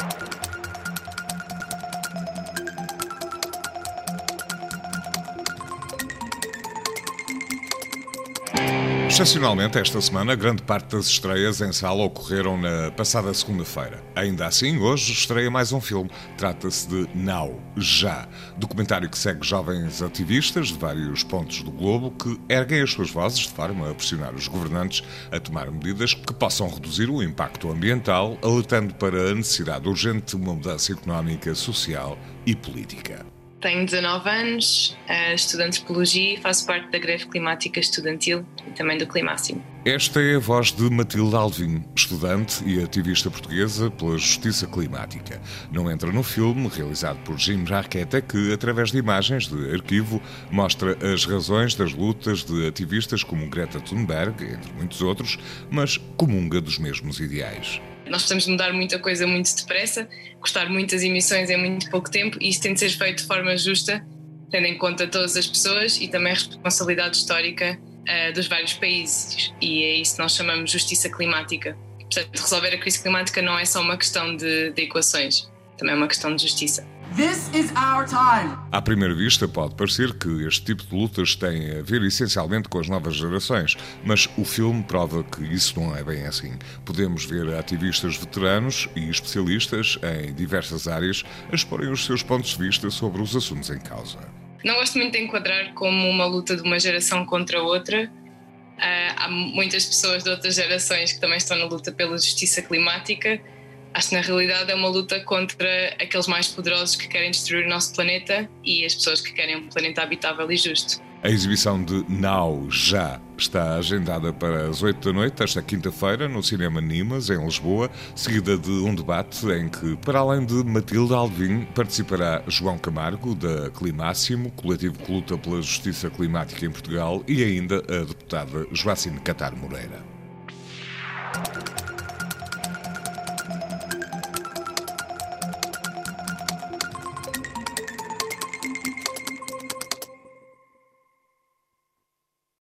Thank you Excepcionalmente, esta semana, grande parte das estreias em sala ocorreram na passada segunda-feira. Ainda assim, hoje estreia mais um filme. Trata-se de Now, Já, documentário que segue jovens ativistas de vários pontos do globo que erguem as suas vozes de forma a pressionar os governantes a tomar medidas que possam reduzir o impacto ambiental, alertando para a necessidade urgente de uma mudança económica, social e política. Tenho 19 anos, eh, estudo antropologia e faço parte da greve climática estudantil e também do Climáximo. Esta é a voz de Matilde Alvim, estudante e ativista portuguesa pela justiça climática. Não entra no filme, realizado por Jim Jarqueta, que, através de imagens de arquivo, mostra as razões das lutas de ativistas como Greta Thunberg, entre muitos outros, mas comunga dos mesmos ideais. Nós precisamos mudar muita coisa muito depressa, cortar muitas emissões em muito pouco tempo e isso tem de ser feito de forma justa, tendo em conta todas as pessoas e também a responsabilidade histórica uh, dos vários países. E é isso que nós chamamos justiça climática. Portanto, resolver a crise climática não é só uma questão de, de equações, também é uma questão de justiça. This is our time. À primeira vista, pode parecer que este tipo de lutas tem a ver essencialmente com as novas gerações, mas o filme prova que isso não é bem assim. Podemos ver ativistas veteranos e especialistas em diversas áreas a exporem os seus pontos de vista sobre os assuntos em causa. Não gosto muito de enquadrar como uma luta de uma geração contra outra. Uh, há muitas pessoas de outras gerações que também estão na luta pela justiça climática acho que na realidade é uma luta contra aqueles mais poderosos que querem destruir o nosso planeta e as pessoas que querem um planeta habitável e justo. A exibição de Now Já está agendada para as 8 da noite, esta quinta-feira, no Cinema Nimas, em Lisboa, seguida de um debate em que, para além de Matilde Alvim, participará João Camargo, da Climáximo, coletivo que luta pela justiça climática em Portugal, e ainda a deputada Joacine Catar Moreira.